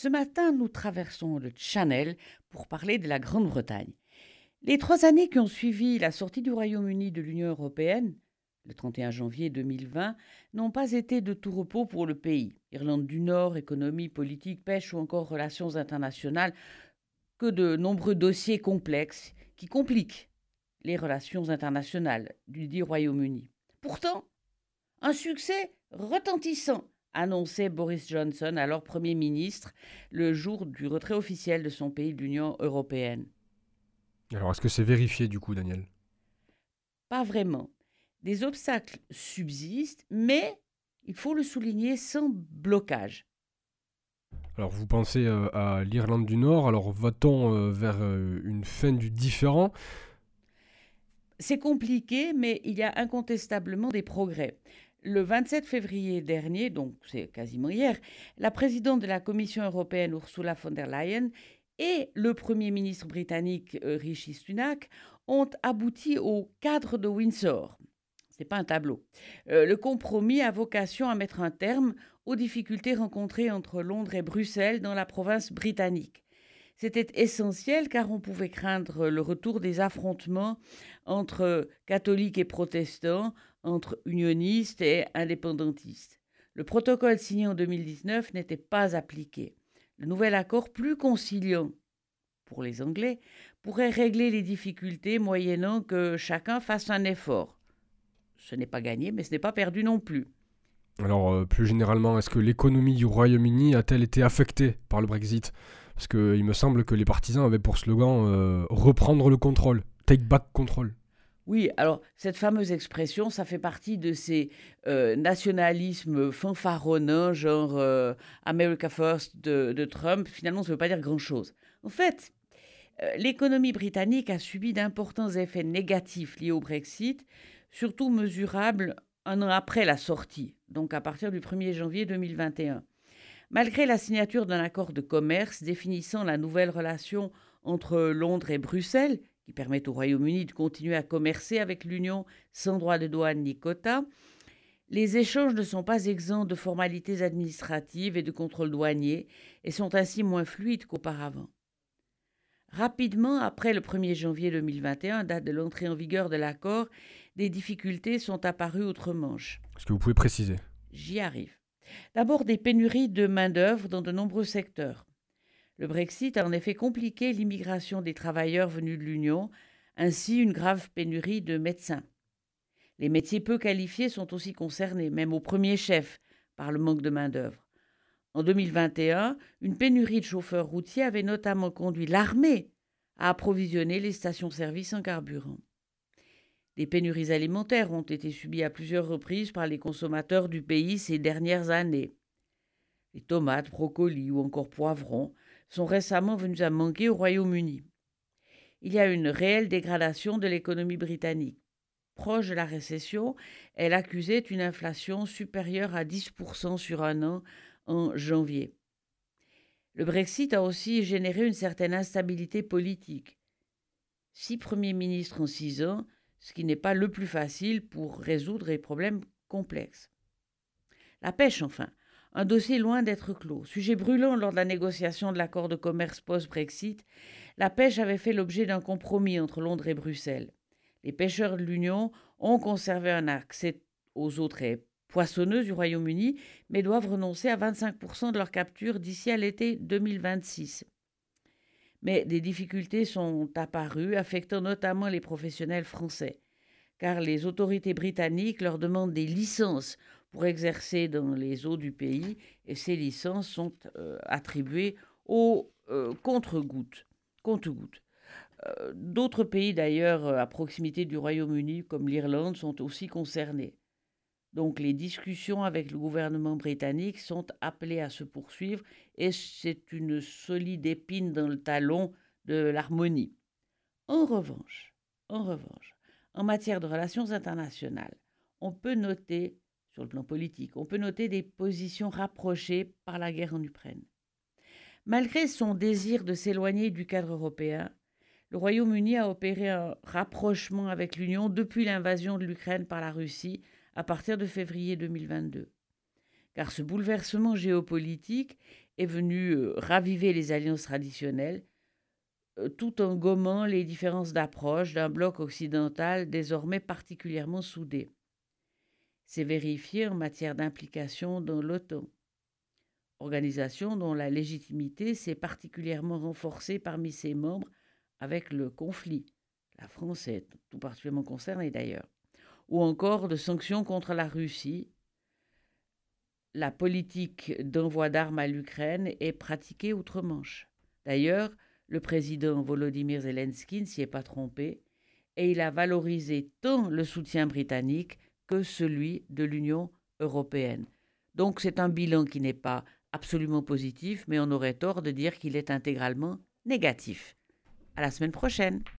Ce matin, nous traversons le Channel pour parler de la Grande-Bretagne. Les trois années qui ont suivi la sortie du Royaume-Uni de l'Union européenne, le 31 janvier 2020, n'ont pas été de tout repos pour le pays. Irlande du Nord, économie, politique, pêche ou encore relations internationales, que de nombreux dossiers complexes qui compliquent les relations internationales du dit Royaume-Uni. Pourtant, un succès retentissant annonçait Boris Johnson, alors Premier ministre, le jour du retrait officiel de son pays de l'Union européenne. Alors, est-ce que c'est vérifié du coup, Daniel? Pas vraiment. Des obstacles subsistent, mais il faut le souligner sans blocage. Alors, vous pensez euh, à l'Irlande du Nord, alors va-t-on euh, vers euh, une fin du différent C'est compliqué, mais il y a incontestablement des progrès. Le 27 février dernier, donc c'est quasiment hier, la présidente de la Commission européenne Ursula von der Leyen et le Premier ministre britannique euh, Rishi Sunak ont abouti au cadre de Windsor. Ce n'est pas un tableau. Euh, le compromis a vocation à mettre un terme aux difficultés rencontrées entre Londres et Bruxelles dans la province britannique. C'était essentiel car on pouvait craindre le retour des affrontements entre catholiques et protestants, entre unionistes et indépendantistes. Le protocole signé en 2019 n'était pas appliqué. Le nouvel accord plus conciliant pour les Anglais pourrait régler les difficultés moyennant que chacun fasse un effort. Ce n'est pas gagné, mais ce n'est pas perdu non plus. Alors, euh, plus généralement, est-ce que l'économie du Royaume-Uni a-t-elle été affectée par le Brexit? Parce qu'il me semble que les partisans avaient pour slogan euh, reprendre le contrôle, take back control. Oui, alors cette fameuse expression, ça fait partie de ces euh, nationalismes fanfaronnants, genre euh, America First de, Trump. Finalement, ça ne veut pas dire grand-chose. En fait, euh, l'économie britannique a subi d'importants effets négatifs liés au Brexit, surtout mesurables un an après la sortie, donc à partir du 1er janvier 2021. Malgré la signature d'un accord de commerce définissant la nouvelle relation entre Londres et Bruxelles, qui permettent au Royaume-Uni de continuer à commercer avec l'Union sans droit de douane ni quota. Les échanges ne sont pas exempts de formalités administratives et de contrôles douaniers et sont ainsi moins fluides qu'auparavant. Rapidement, après le 1er janvier 2021, date de l'entrée en vigueur de l'accord, des difficultés sont apparues outre-Manche. Est-ce que vous pouvez préciser? J'y arrive. D'abord des pénuries de main-d'œuvre dans de nombreux secteurs. Le Brexit a en effet compliqué l'immigration des travailleurs venus de l'Union, ainsi une grave pénurie de médecins. Les métiers peu qualifiés sont aussi concernés, même au premier chef, par le manque de main-d'œuvre. En 2021, une pénurie de chauffeurs routiers avait notamment conduit l'armée à approvisionner les stations-service en carburant. Des pénuries alimentaires ont été subies à plusieurs reprises par les consommateurs du pays ces dernières années. Les tomates, brocolis ou encore poivrons sont récemment venus à manquer au Royaume-Uni. Il y a une réelle dégradation de l'économie britannique. Proche de la récession, elle accusait une inflation supérieure à 10% sur un an en janvier. Le Brexit a aussi généré une certaine instabilité politique. Six premiers ministres en six ans, ce qui n'est pas le plus facile pour résoudre les problèmes complexes. La pêche, enfin. Un dossier loin d'être clos. Sujet brûlant lors de la négociation de l'accord de commerce post-Brexit, la pêche avait fait l'objet d'un compromis entre Londres et Bruxelles. Les pêcheurs de l'Union ont conservé un accès aux eaux très poissonneuses du Royaume-Uni, mais doivent renoncer à 25% de leur capture d'ici à l'été 2026. Mais des difficultés sont apparues, affectant notamment les professionnels français, car les autorités britanniques leur demandent des licences pour exercer dans les eaux du pays et ces licences sont euh, attribuées aux euh, contre-gouttes. Euh, d'autres pays d'ailleurs à proximité du Royaume-Uni comme l'Irlande sont aussi concernés. Donc les discussions avec le gouvernement britannique sont appelées à se poursuivre et c'est une solide épine dans le talon de l'harmonie. En revanche, en revanche, en matière de relations internationales, on peut noter sur le plan politique. On peut noter des positions rapprochées par la guerre en Ukraine. Malgré son désir de s'éloigner du cadre européen, le Royaume-Uni a opéré un rapprochement avec l'Union depuis l'invasion de l'Ukraine par la Russie à partir de février 2022. Car ce bouleversement géopolitique est venu euh, raviver les alliances traditionnelles euh, tout en gommant les différences d'approche d'un bloc occidental désormais particulièrement soudé. C'est vérifié en matière d'implication dans l'OTAN, organisation dont la légitimité s'est particulièrement renforcée parmi ses membres avec le conflit. La France est tout particulièrement concernée d'ailleurs. Ou encore de sanctions contre la Russie. La politique d'envoi d'armes à l'Ukraine est pratiquée outre-Manche. D'ailleurs, le président Volodymyr Zelensky ne s'y est pas trompé et il a valorisé tant le soutien britannique que celui de l'Union européenne. Donc c'est un bilan qui n'est pas absolument positif, mais on aurait tort de dire qu'il est intégralement négatif. À la semaine prochaine.